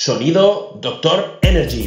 Sonido Doctor Energy.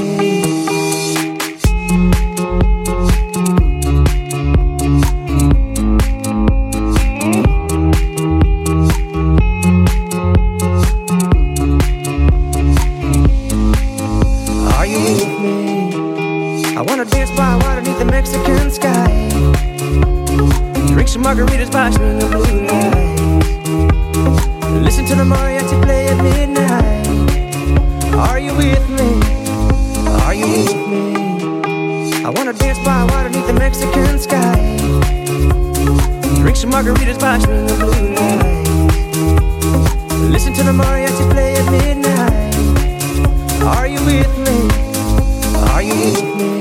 Margaritas, watching the blue lights. Listen to the mariachi play at midnight. Are you with me? Are you with me? I wanna dance by water beneath the Mexican sky. Drink some margaritas, watching the blue lights. Listen to the mariachi play at midnight. Are you with me? Are you with me?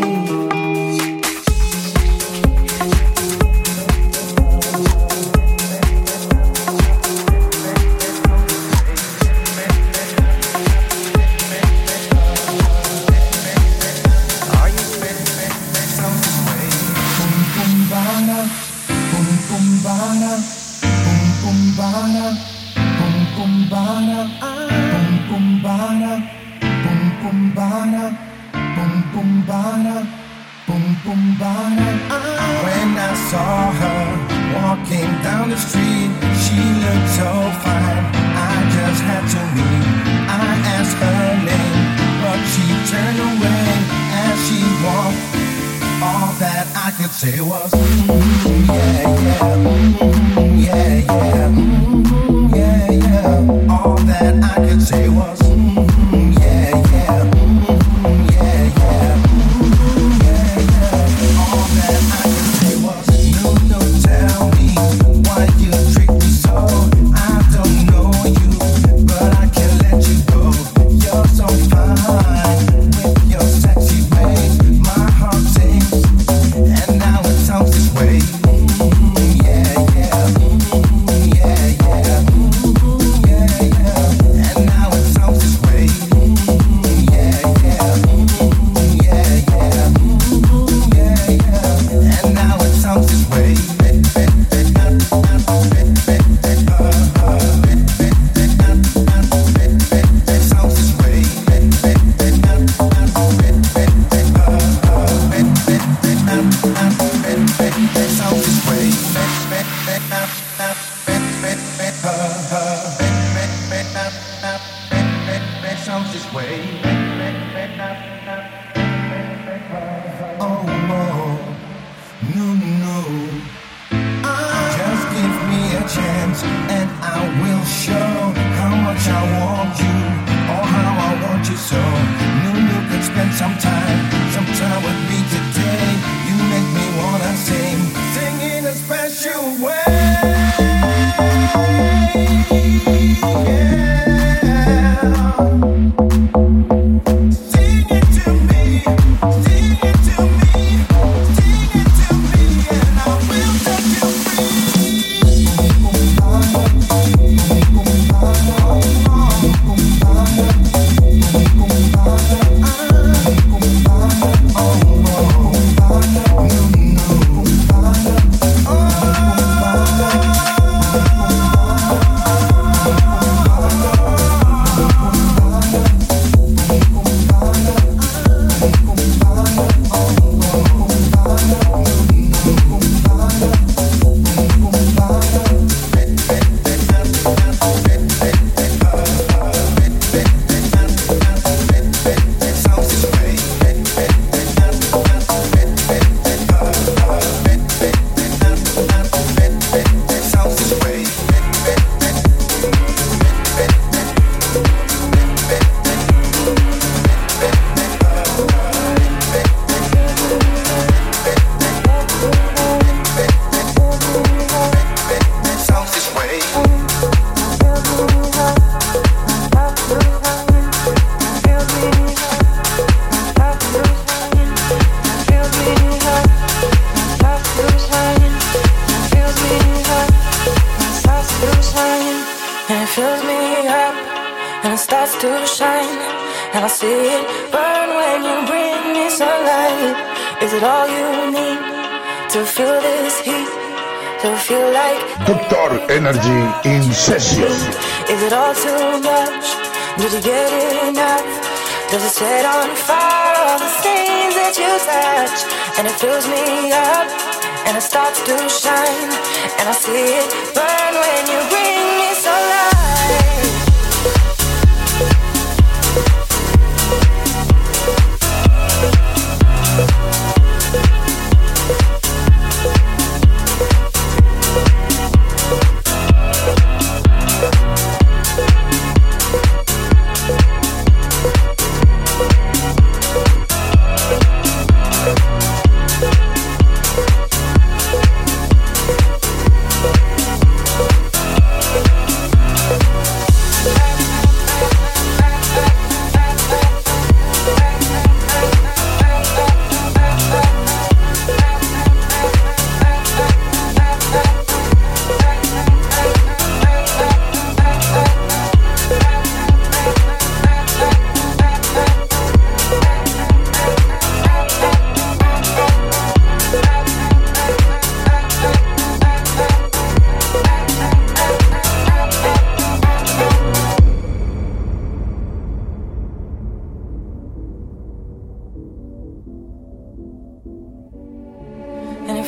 Is it all too much? Did you get enough? Does it set on fire all the things that you touch? And it fills me up, and it starts to shine, and I see it burn.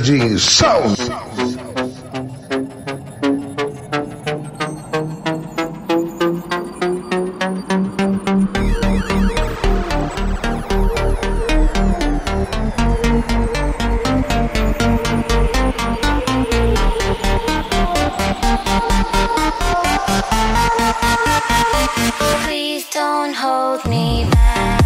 Energy Sound. Please don't hold me back.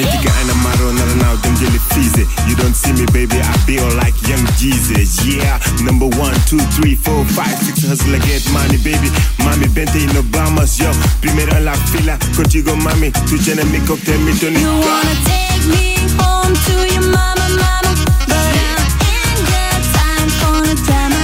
joint a marrow, them jelly. You don't see me, baby, I feel like young Jesus. Yeah, number one, two, three, four, five, six, hustle, get money, baby. Mommy, vente in nos yo. Primero la fila, contigo, mami. Tú llenas mi cóctel, mi tónico. You wanna take me home to your mama, mama. But I ain't got time for no time.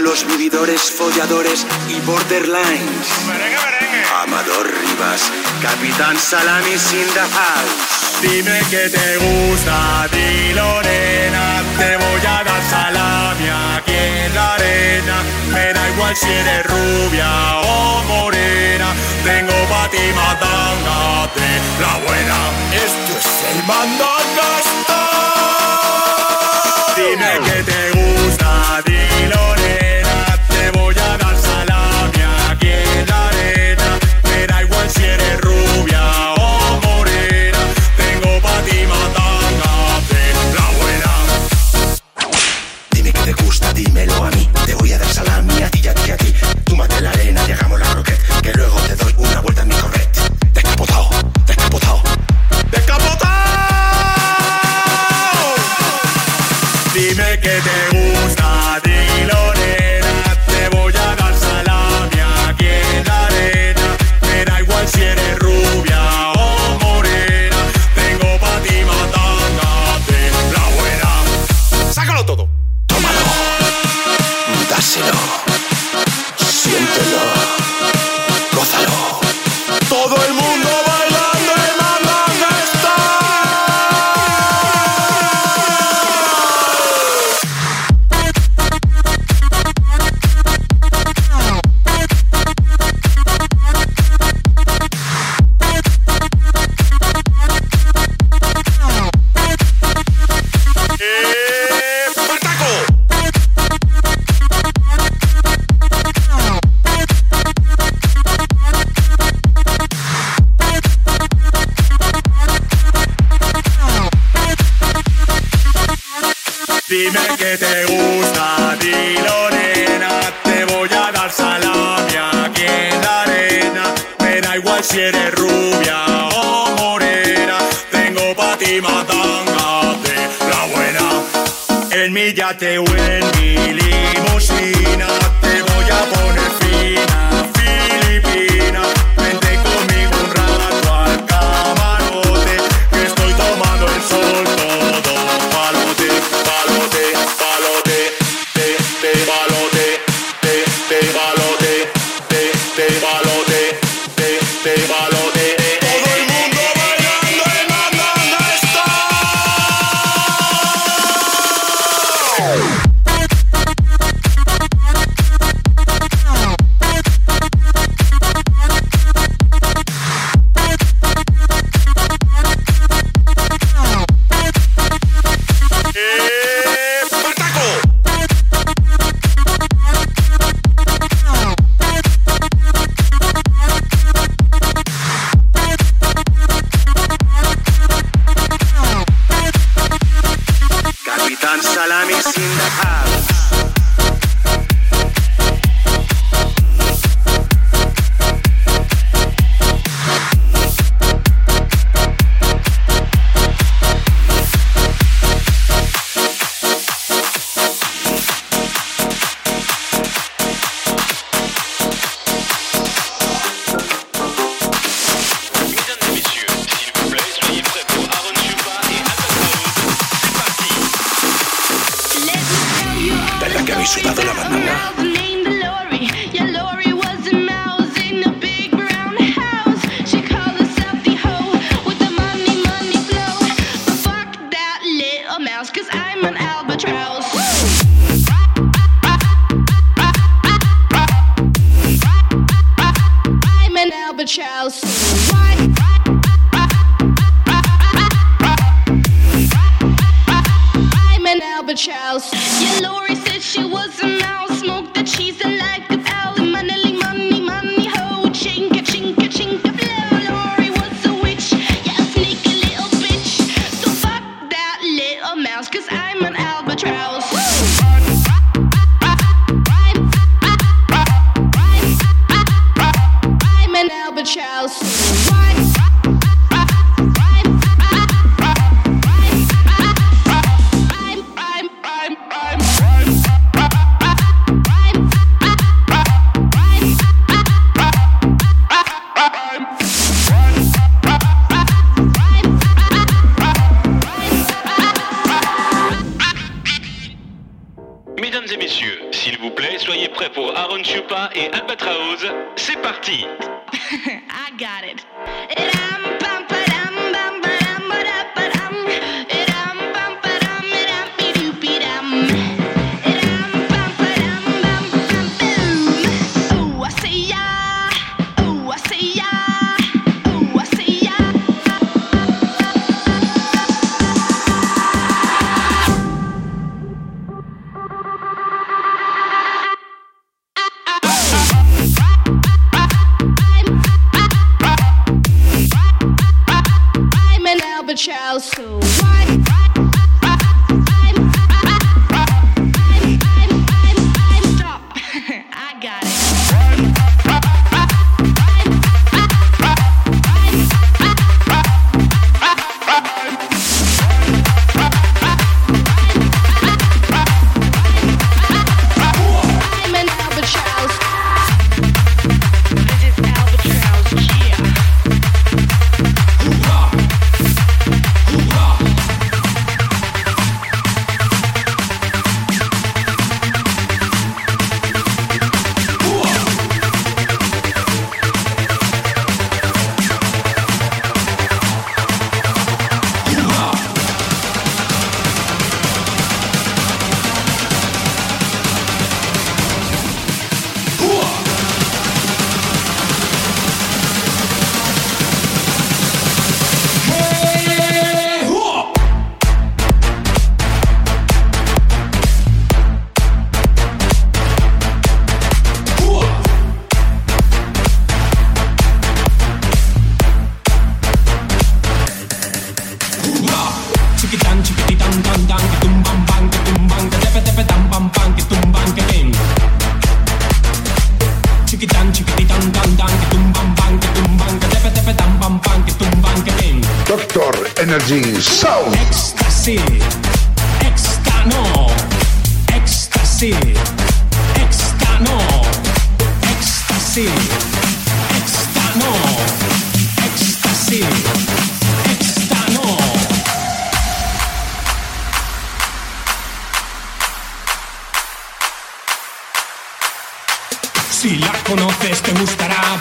los vividores, folladores y borderlines. Amador Rivas, Capitán Salami sin the. Dime que te gusta ti Lorena, te voy a dar salami aquí en la arena. Me da igual si eres rubia o morena, tengo para ti matanga la buena. Esto es el mandangasta. Dime que te gusta ti Lorena voy It's in the house.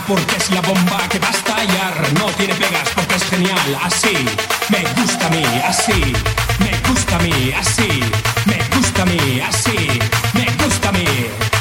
porque es la bomba que va a estallar. No tiene pegas porque es genial. Así me gusta a mí, así me gusta a mí, así me gusta a mí, así me gusta a mí.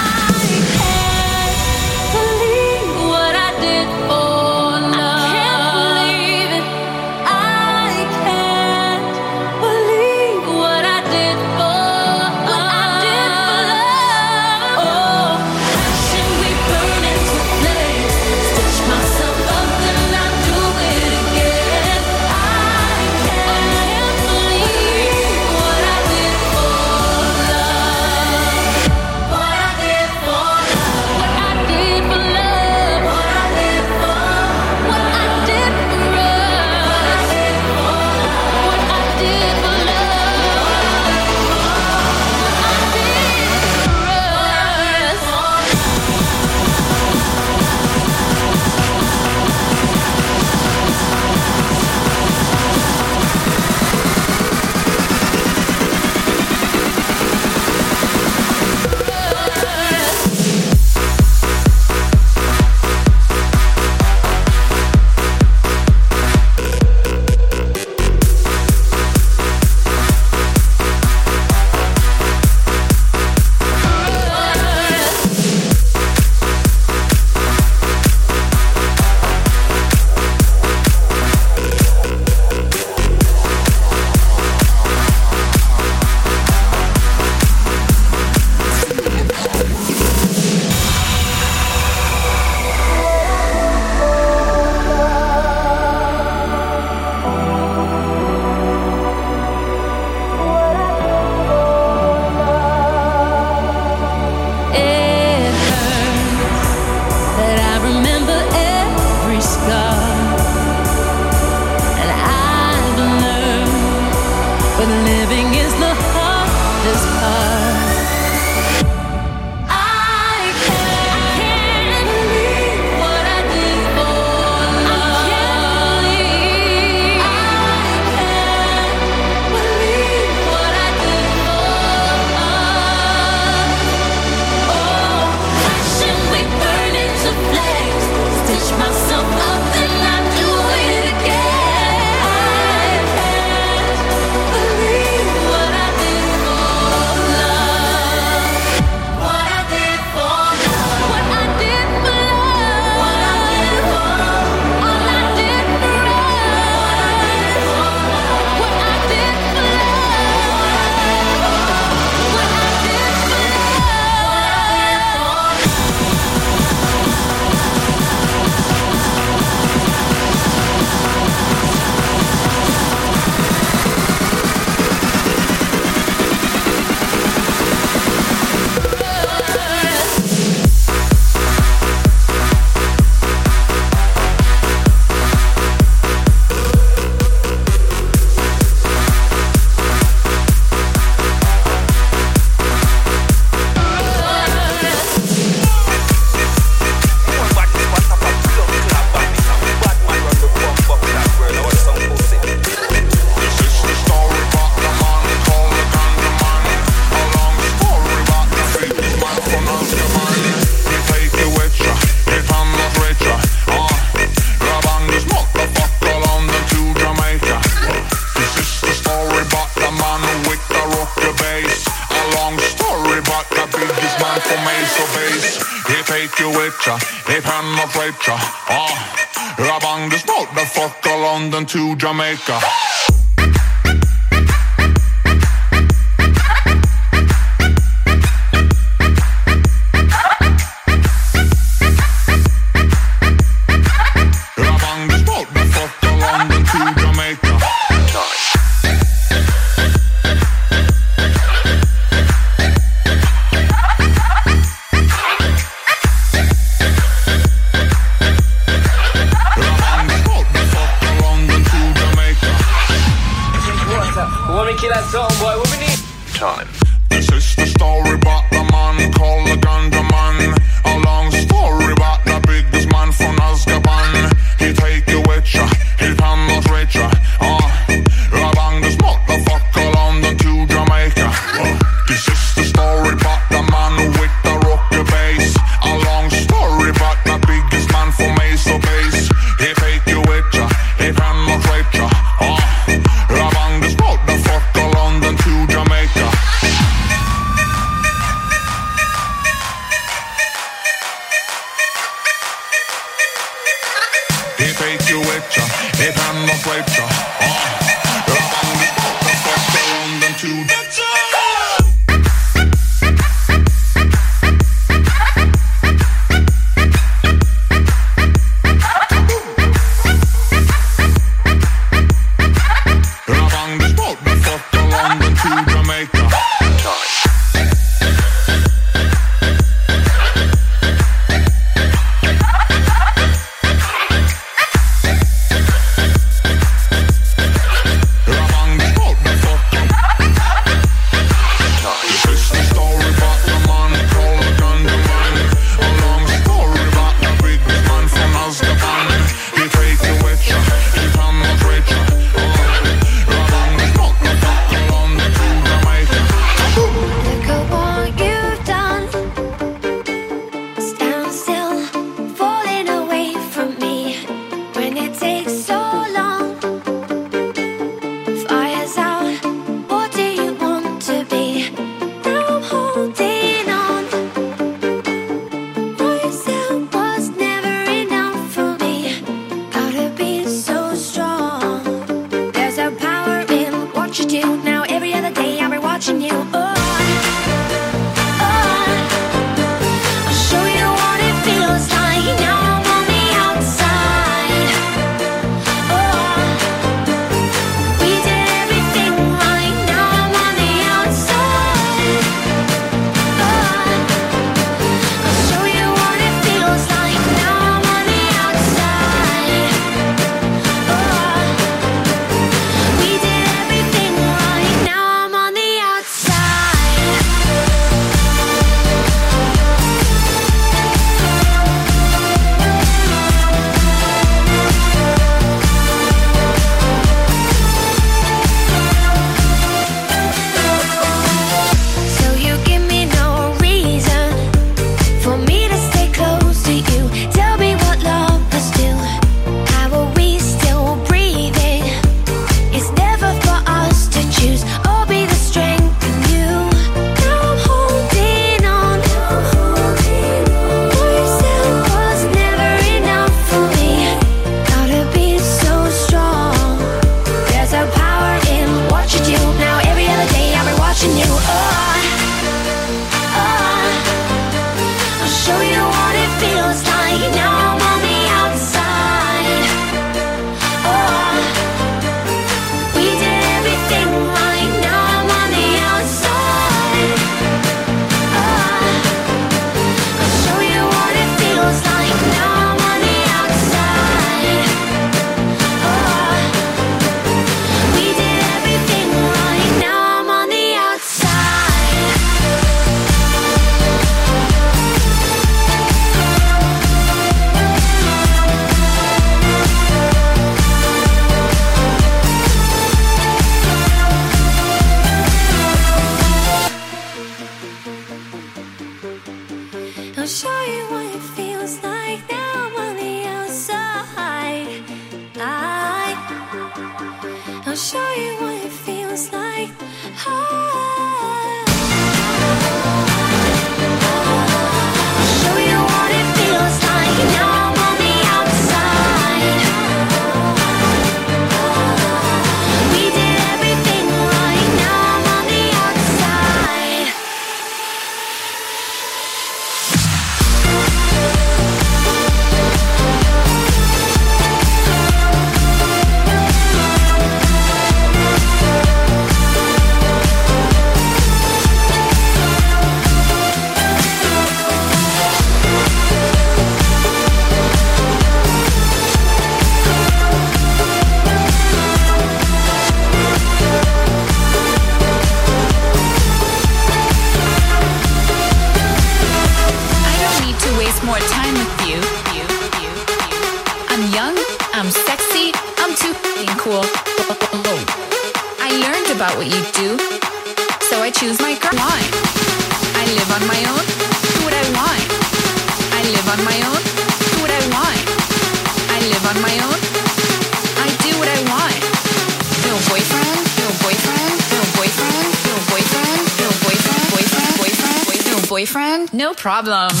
problem.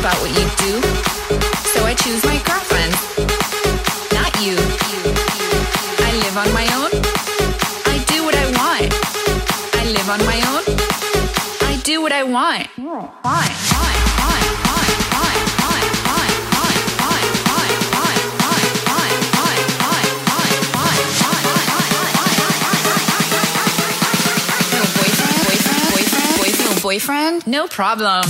about what you do, so I choose my girlfriend, not you. I live on my own. I do what I want. I live on my own. I do what I want. Why? boyfriend? No problem.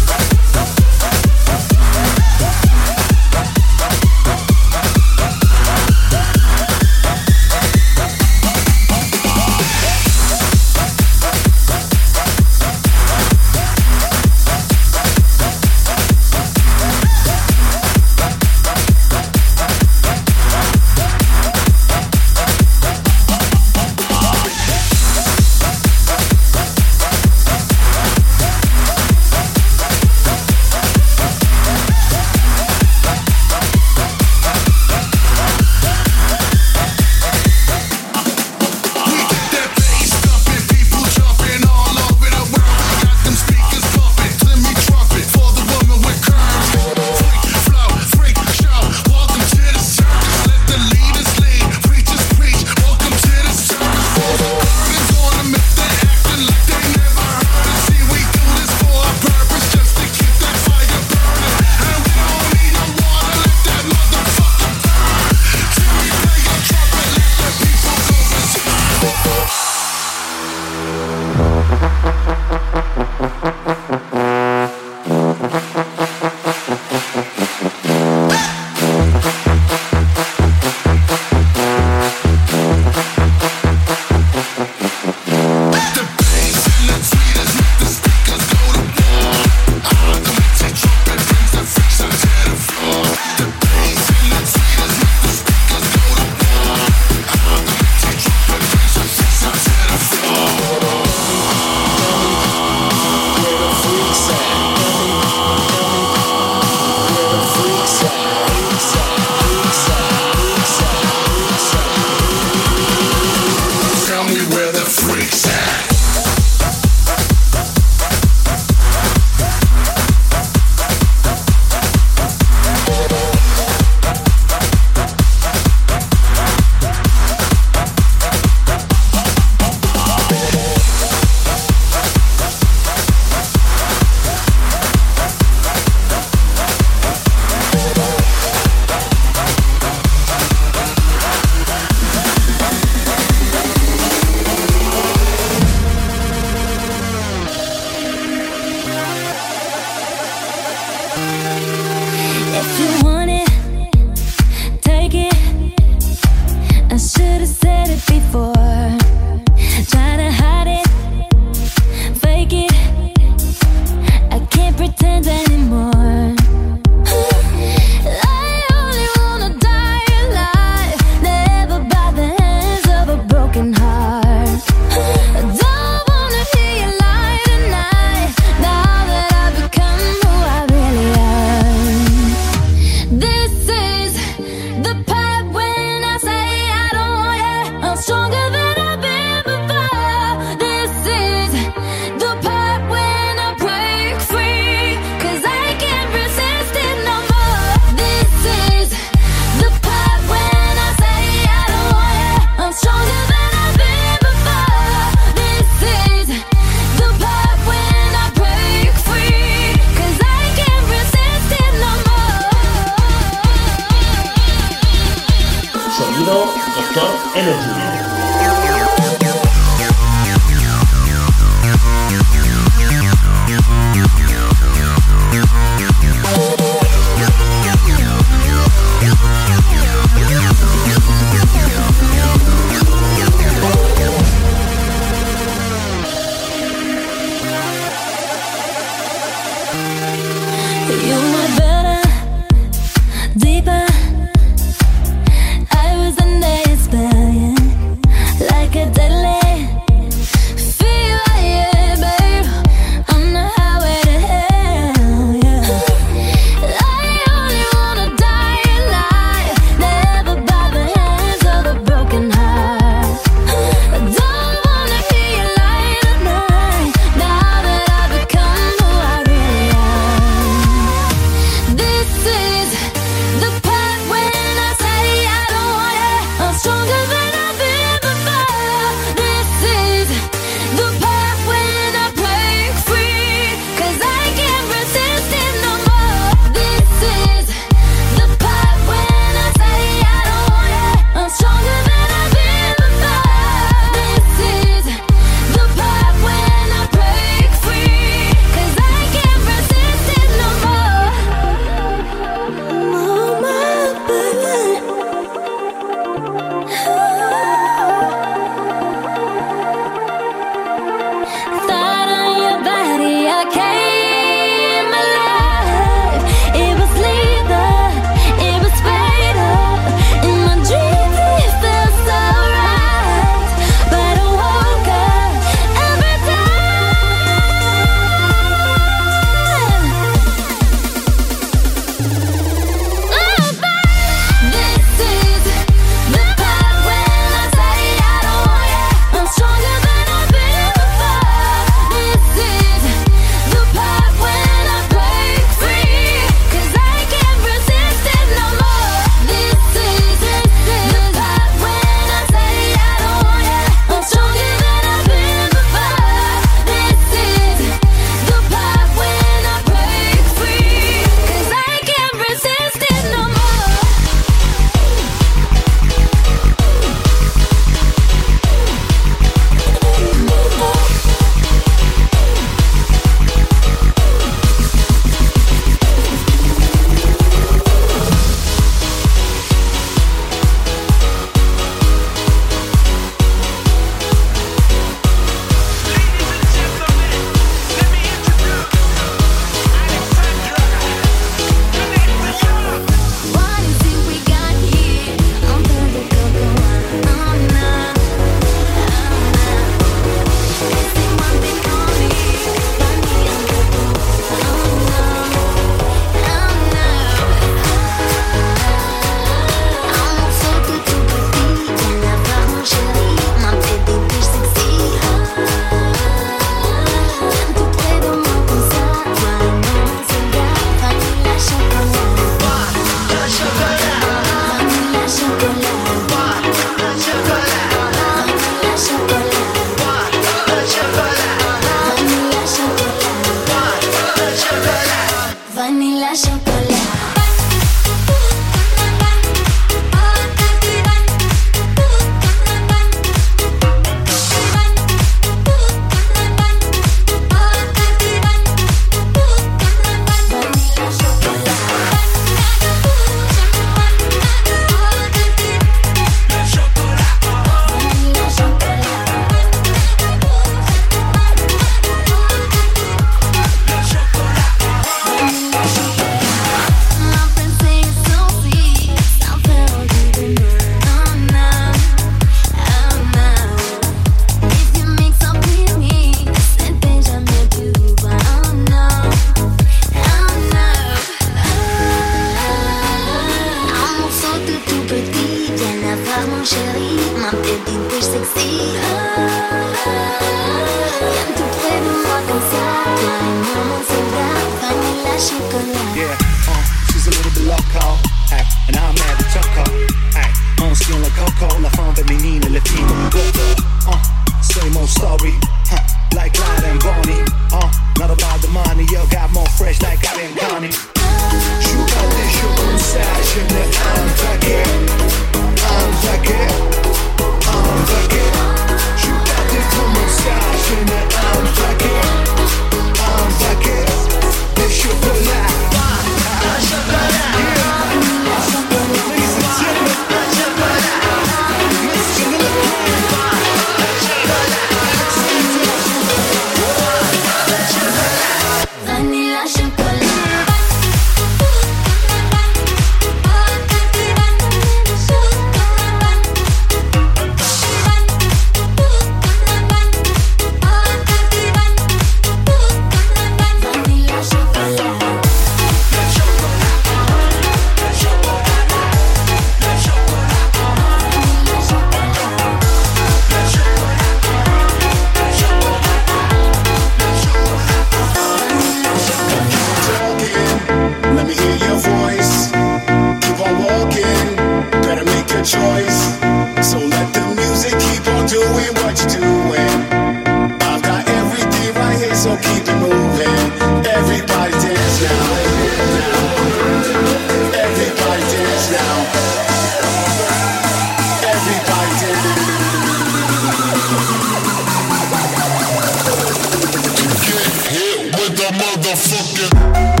The